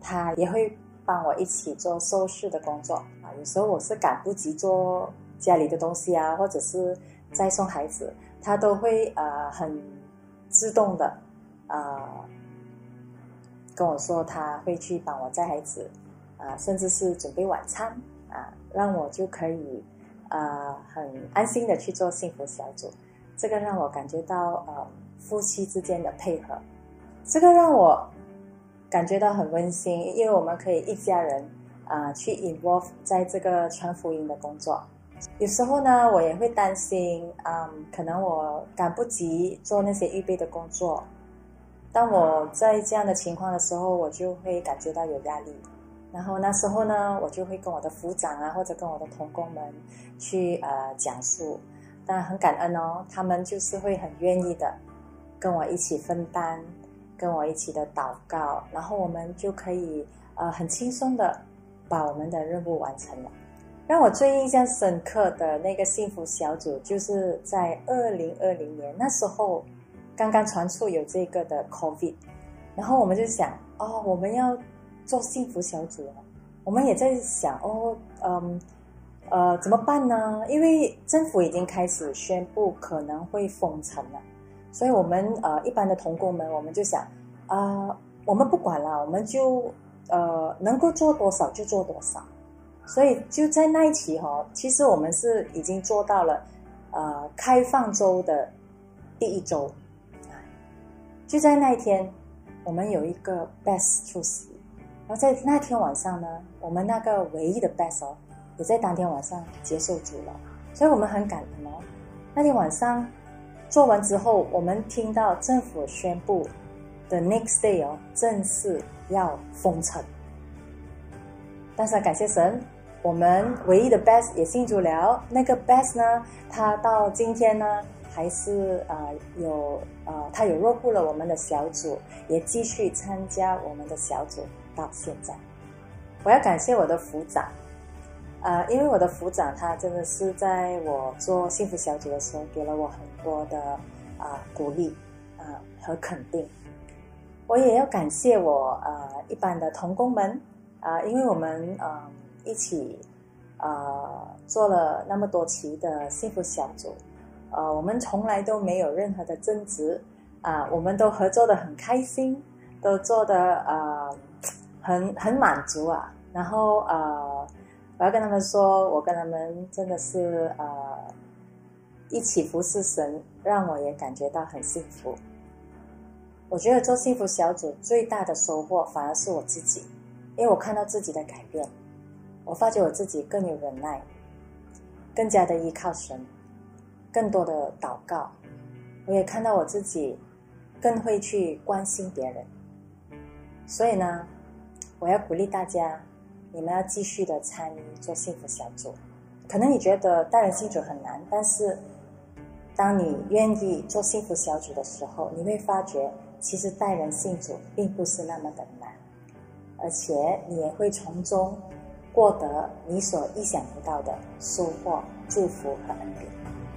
他也会帮我一起做收拾的工作啊。有时候我是赶不及做家里的东西啊，或者是再送孩子，他都会呃很自动的呃跟我说他会去帮我载孩子啊、甚至是准备晚餐啊，让我就可以呃很安心的去做幸福小组。这个让我感觉到呃夫妻之间的配合，这个让我感觉到很温馨，因为我们可以一家人啊、去 involve 在这个传福音的工作。有时候呢，我也会担心，嗯，可能我赶不及做那些预备的工作。当我在这样的情况的时候，我就会感觉到有压力。然后那时候呢，我就会跟我的副长啊，或者跟我的同工们去呃讲述。但很感恩哦，他们就是会很愿意的跟我一起分担，跟我一起的祷告，然后我们就可以呃很轻松的把我们的任务完成了。让我最印象深刻的那个幸福小组，就是在二零二零年那时候，刚刚传出有这个的 COVID，然后我们就想，哦，我们要做幸福小组了。我们也在想，哦，嗯，呃，怎么办呢？因为政府已经开始宣布可能会封城了，所以我们呃一般的童工们，我们就想，啊、我们不管了，我们就呃能够做多少就做多少。所以就在那一期哈、其实我们是已经做到了呃开放周的第一周，就在那一天，我们有一个 best 出席，然后在那天晚上呢，我们那个唯一的 best 哦，也在当天晚上接受主了，所以我们很感恩哦。那天晚上做完之后，我们听到政府宣布的 next day 哦，正式要封城。但是感谢神，我们唯一的 best 也信主了。那个 best 呢，他到今天呢，还是呃有呃，他有入户了我们的小组，也继续参加我们的小组到现在。我要感谢我的副长，呃，因为我的副长他真的是在我做幸福小组的时候，给了我很多的啊、鼓励啊、和肯定。我也要感谢我呃一般的同工们啊、因为我们呃一起呃做了那么多期的幸福小组，呃，我们从来都没有任何的争执啊、我们都合作的很开心，都做的呃很很满足啊。然后呃，我要跟他们说，我跟他们真的是呃一起服侍神，让我也感觉到很幸福。我觉得做幸福小组最大的收获反而是我自己，因为我看到自己的改变，我发觉我自己更有忍耐，更加的依靠神，更多的祷告。我也看到我自己更会去关心别人。所以呢，我要鼓励大家，你们要继续的参与做幸福小组。可能你觉得带人信主很难，但是当你愿意做幸福小组的时候，你会发觉，其实待人信主并不是那么的难，而且你也会从中获得你所意想不到的收获、祝福和恩典。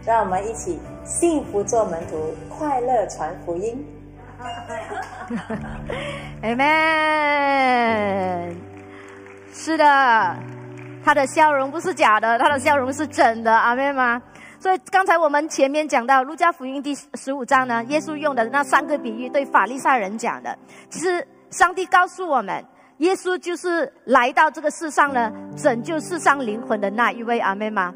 让我们一起幸福做门徒，快乐传福音。Amen。是的，他的笑容不是假的，他的笑容是真的，阿妹吗？所以刚才我们前面讲到《路加福音》第十五章呢，耶稣用的那三个比喻对法利赛人讲的，其实上帝告诉我们，耶稣就是来到这个世上呢，拯救世上灵魂的那一位，阿妹吗？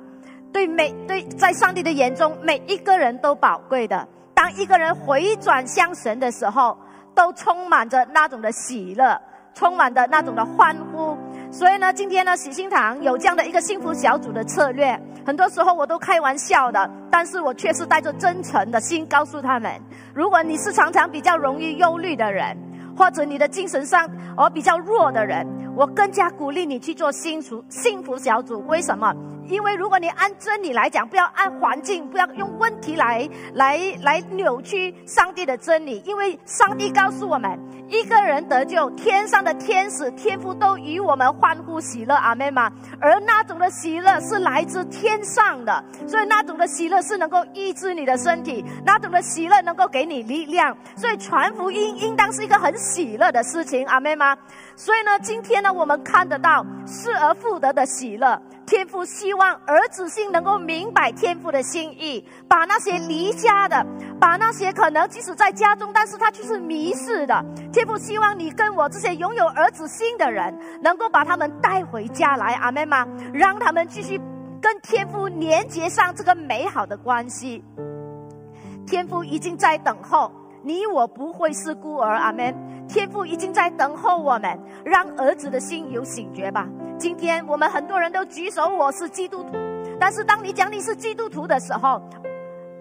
对每对在上帝的眼中，每一个人都宝贵的。当一个人回转向神的时候，都充满着那种的喜乐，充满着那种的欢呼。所以呢，今天呢，喜心堂有这样的一个幸福小组的策略。很多时候我都开玩笑的，但是我却是带着真诚的心告诉他们：如果你是常常比较容易忧虑的人，或者你的精神上而比较弱的人，我更加鼓励你去做幸福幸福小组。为什么？因为如果你按真理来讲，不要按环境，不要用问题来来来扭曲上帝的真理。因为上帝告诉我们，一个人得救，天上的天使、天父都与我们欢呼喜乐，阿妹吗？而那种的喜乐是来自天上的，所以那种的喜乐是能够医治你的身体，那种的喜乐能够给你力量。所以传福音应当是一个很喜乐的事情，阿妹吗？所以呢，今天呢，我们看得到失而复得的喜乐。天父希望儿子心能够明白天父的心意，把那些离家的，把那些可能即使在家中，但是他却是迷失的，天父希望你跟我这些拥有儿子心的人，能够把他们带回家来，阿门吗？让他们继续跟天父连接上这个美好的关系。天父已经在等候。你我不会是孤儿，阿门。天父已经在等候我们，让儿子的心有醒觉吧。今天我们很多人都举手，我是基督徒，但是当你讲你是基督徒的时候。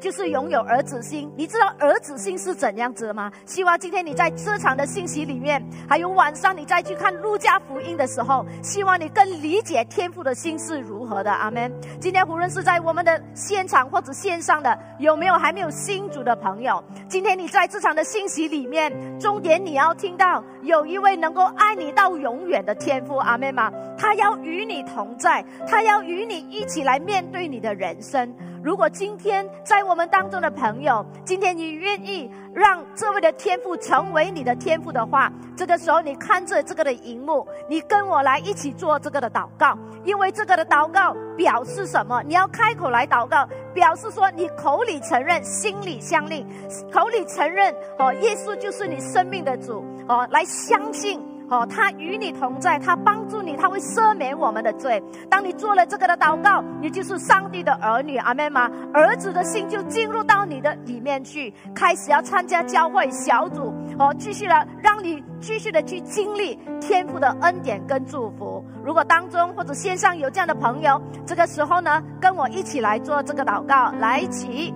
就是拥有儿子心，你知道儿子心是怎样子的吗？希望今天你在这场的信息里面，还有晚上你再去看路加福音的时候，希望你更理解天父的心是如何的。阿门。今天无论是在我们的现场或者线上的，有没有还没有新主的朋友？今天你在这场的信息里面，重点你要听到有一位能够爱你到永远的天父。阿门吗？他要与你同在，他要与你一起来面对你的人生。如果今天在我们当中的朋友，今天你愿意让这位的天赋成为你的天赋的话，这个时候你看着这个的荧幕，你跟我来一起做这个的祷告，因为这个的祷告表示什么？你要开口来祷告，表示说你口里承认，心里相令，口里承认哦，耶稣就是你生命的主哦，来相信。哦，他与你同在，他帮助你，他会赦免我们的罪。当你做了这个的祷告，你就是上帝的儿女，阿妹吗？儿子的心就进入到你的里面去，开始要参加教会小组，哦，继续的让你继续的去经历天父的恩典跟祝福。如果当中或者线上有这样的朋友，这个时候呢，跟我一起来做这个祷告，来一起，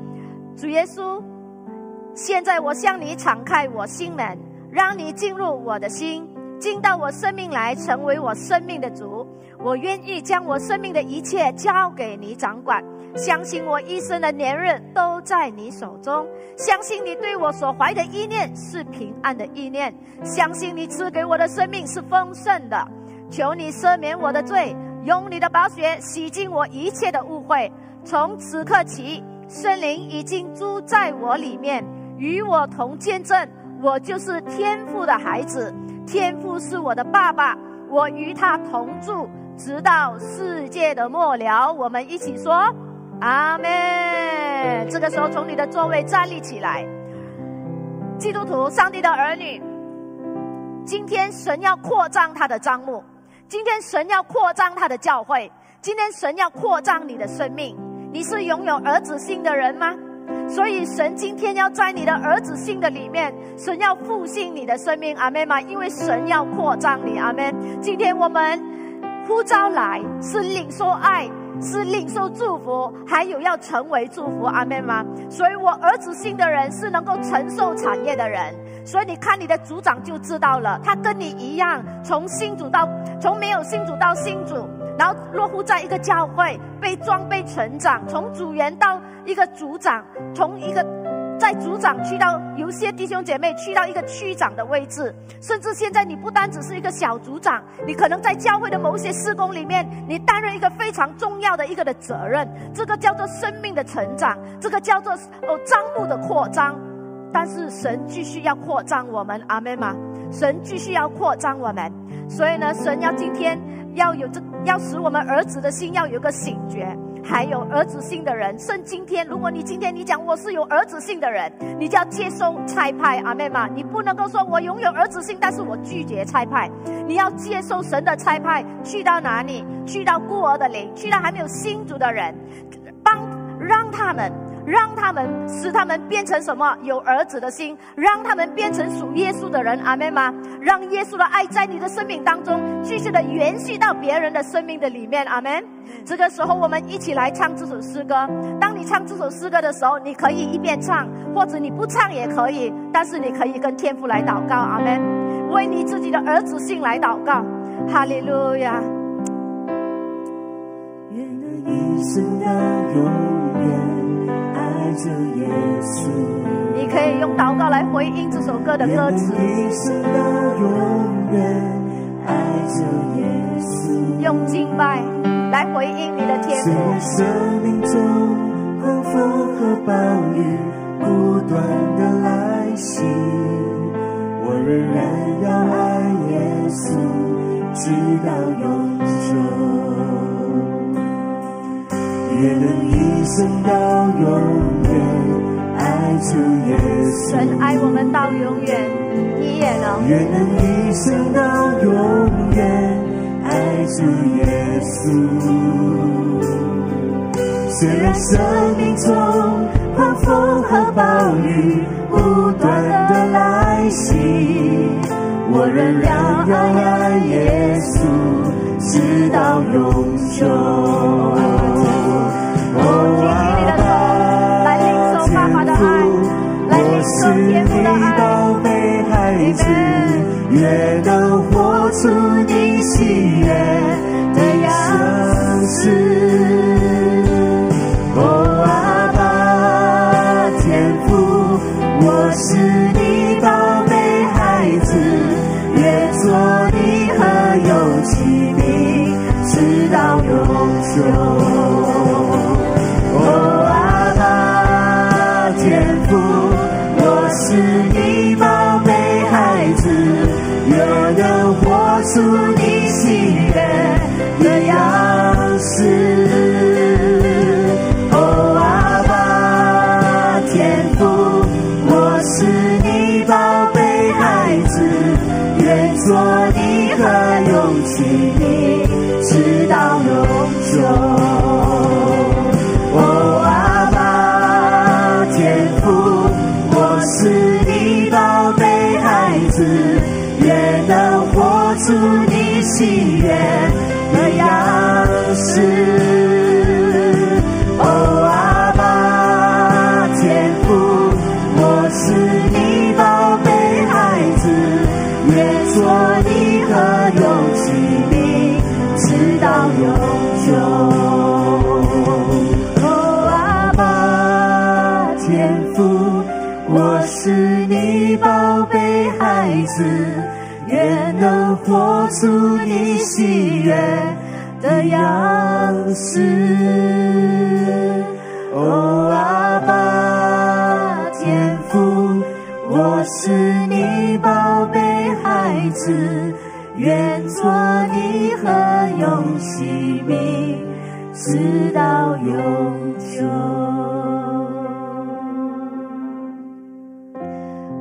主耶稣，现在我向你敞开我心门，让你进入我的心。进到我生命来，成为我生命的主。我愿意将我生命的一切交给你掌管。相信我一生的年日都在你手中。相信你对我所怀的意念是平安的意念。相信你赐给我的生命是丰盛的。求你赦免我的罪，用你的宝血洗净我一切的误会。从此刻起，圣灵已经住在我里面，与我同见证，我就是天父的孩子。天父是我的爸爸，我与他同住，直到世界的末了。我们一起说阿门。这个时候，从你的座位站立起来，基督徒，上帝的儿女。今天神要扩张他的账目，今天神要扩张他的教会，今天神要扩张你的生命。你是拥有儿子心的人吗？所以，神今天要在你的儿子性的里面，神要复兴你的生命，阿门吗？因为神要扩张你，阿门。今天我们呼召来是领受爱，是领受祝福，还有要成为祝福，阿门吗？所以我儿子性的人是能够承受产业的人。所以你看你的组长就知道了，他跟你一样，从新主到从没有新主到新主。然后落户在一个教会，被装备成长，从组员到一个组长，从一个在组长去到有些弟兄姐妹去到一个区长的位置，甚至现在你不单只是一个小组长，你可能在教会的某些施工里面，你担任一个非常重要的一个的责任。这个叫做生命的成长，这个叫做哦账目的扩张。但是神继续要扩张我们，阿门吗？神继续要扩张我们，所以呢，神要今天。要有这，要使我们儿子的心要有个醒觉。还有儿子性的人，甚今天，如果你今天你讲我是有儿子性的人，你就要接受差派，阿妹嘛，你不能够说我拥有儿子性，但是我拒绝差派。你要接受神的差派，去到哪里？去到孤儿的灵，去到还没有新族的人，帮让他们。让他们使他们变成什么？有儿子的心，让他们变成属耶稣的人。阿门吗？让耶稣的爱在你的生命当中继续的延续到别人的生命的里面。阿门。这个时候，我们一起来唱这首诗歌。当你唱这首诗歌的时候，你可以一边唱，或者你不唱也可以。但是你可以跟天父来祷告。阿门。为你自己的儿子心来祷告。哈利路亚。愿那一生的永远你可以用祷告来回应这首歌的歌词。一生到永远爱着耶稣用敬拜来回应你的天赋。生命中狂风和暴雨不断的来袭，我仍然要爱耶稣，直到永久。愿能一生到永。神爱我们到永远，你也能。愿能一生到永远，爱主耶稣。虽然生命中狂风和暴雨不断的来袭，我仍然要爱耶稣，直到永久。哦爸爸天赋我是你宝贝孩子，愿做你和有器皿，直到永久出出你喜悦的样式。哦，阿爸天父，我是你宝贝孩子，愿做你何用其名，直到永久。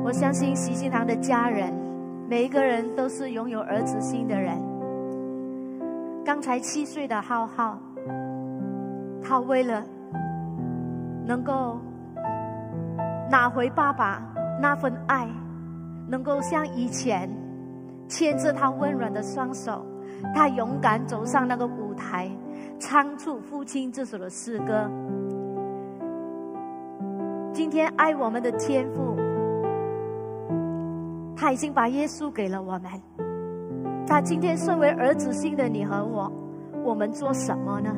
我相信喜心堂的家人。每一个人都是拥有儿子心的人。刚才七岁的浩浩，他为了能够拿回爸爸那份爱，能够像以前牵着他温暖的双手，他勇敢走上那个舞台，唱出父亲这首的诗歌。今天爱我们的天父。他已经把耶稣给了我们。他今天身为儿子心的你和我，我们做什么呢？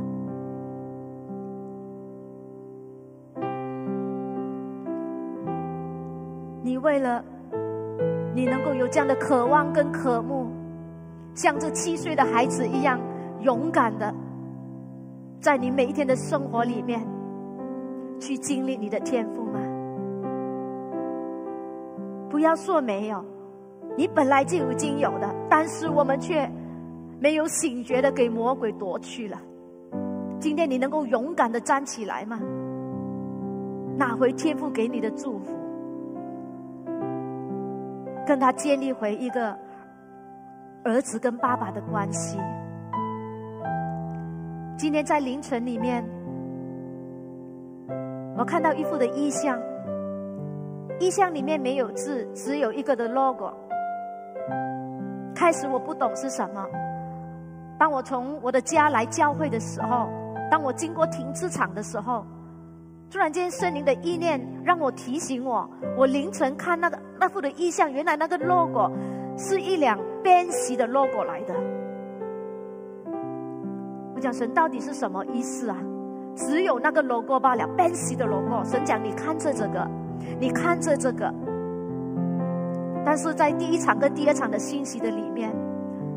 你为了你能够有这样的渴望跟渴慕，像这七岁的孩子一样勇敢的，在你每一天的生活里面去经历你的天赋？要说没有，你本来就已经有的，但是我们却没有醒觉的给魔鬼夺去了。今天你能够勇敢的站起来吗？拿回天父给你的祝福，跟他建立回一个儿子跟爸爸的关系。今天在凌晨里面，我看到一幅的意象，意象里面没有字，只有一个的 logo。开始我不懂是什么，当我从我的家来教会的时候。当我经过停车场的时候，突然间圣灵的意念让我提醒我，我凌晨看那个那幅的意象，原来那个 logo 是一辆奔驰的 logo 来的。我讲神到底是什么意思啊？只有那个 logo 罢了，奔驰的 logo。神讲你看着这个，你看着这个。但是在第一场跟第二场的信息的里面，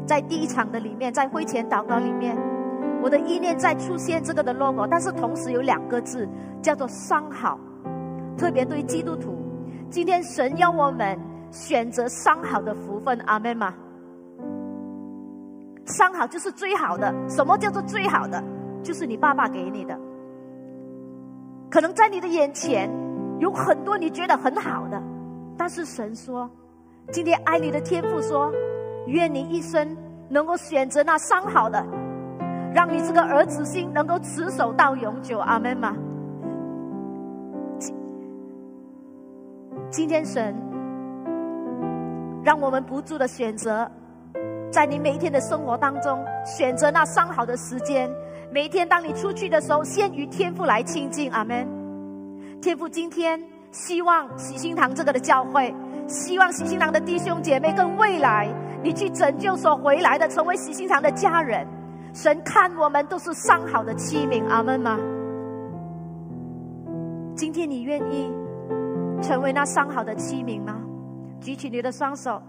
在第一场的里面，在会前祷告里面。我的意念在出现这个的 logo，但是同时有两个字叫做“伤好”，特别对基督徒，今天神要我们选择伤好的福分，阿门吗？伤好就是最好的，什么叫做最好的？就是你爸爸给你的，可能在你的眼前有很多你觉得很好的，但是神说，今天爱你的天父说，愿你一生能够选择那伤好的。让你这个儿子心能够持守到永久，阿门吗？今天神让我们不住的选择，在你每一天的生活当中选择那上好的时间。每一天当你出去的时候，先与天父来亲近，阿门。天父今天希望喜心堂这个的教会，希望喜心堂的弟兄姐妹跟未来你去拯救所回来的，成为喜心堂的家人。神看我们都是上好的器皿，阿门吗？今天你愿意成为那上好的器皿吗？举起你的双手，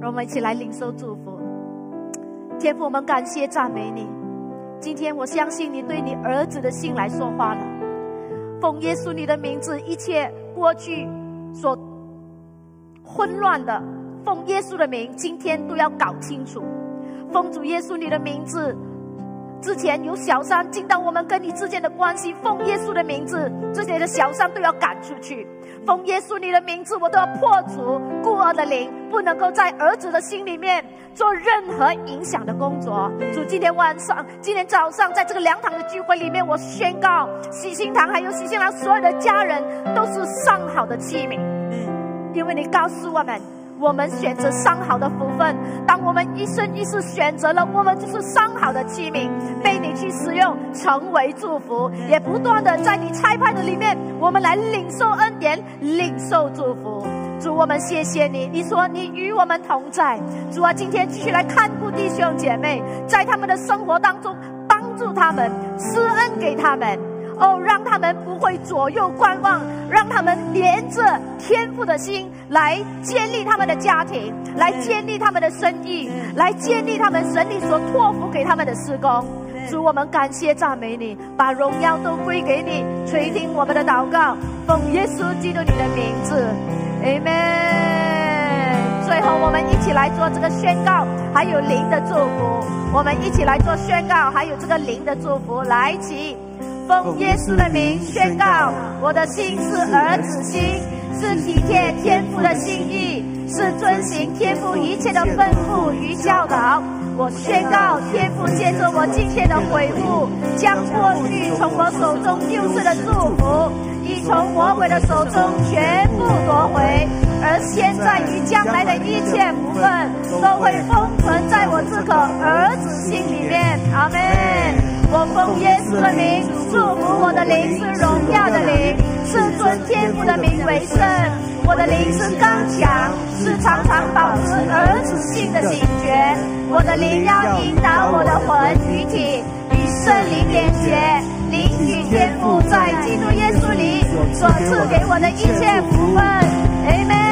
让我们一起来领受祝福。天父，我们感谢赞美你。今天我相信你对你儿子的心来说话了。奉耶稣你的名字，一切过去所混乱的，奉耶稣的名，今天都要搞清楚。奉主耶稣你的名字，之前有小三进到我们跟你之间的关系，奉耶稣的名字，这些的小三都要赶出去。奉耶稣你的名字，我都要破除孤儿的灵，不能够在儿子的心里面做任何影响的工作。主，今天晚上、今天早上，在这个两堂的聚会里面，我宣告，喜心堂还有喜心堂所有的家人都是上好的器皿，因为你告诉我们。我们选择上好的福分，当我们一生一世选择了，我们就是上好的器皿，被你去使用，成为祝福，也不断的在你差派的里面，我们来领受恩典，领受祝福。主，我们谢谢你，你说你与我们同在。主啊，今天继续来看顾弟兄姐妹，在他们的生活当中帮助他们，施恩给他们。哦，让他们会左右观望，让他们连着天赋的心来建立他们的家庭，来建立他们的生意，来建立他们神力所托付给他们的施工。主，我们感谢赞美你，把荣耀都归给你，垂听我们的祷告，奉耶稣基督你的名字，Amen。最后，我们一起来做这个宣告，还有灵的祝福。我们一起来做宣告，还有这个灵的祝福，来起。奉耶稣的名宣告，我的心是儿子心，是体贴天父的心意，是遵行天父一切的吩咐与教导。我宣告，天父接受我今天的悔悟，将过去从我手中丢失的祝福，已从魔鬼的手中全部夺回，而现在与将来的一切福分，都会封存在我这个儿子心里面。阿门。我奉耶稣的名祝福我的灵是荣耀的灵，是尊天父的名为圣。我的灵是刚强，是常常保持儿子性的警觉。我的灵要引导我的魂与体与圣灵连结，灵与天父在基督耶稣里所赐给我的一切福分。Amen。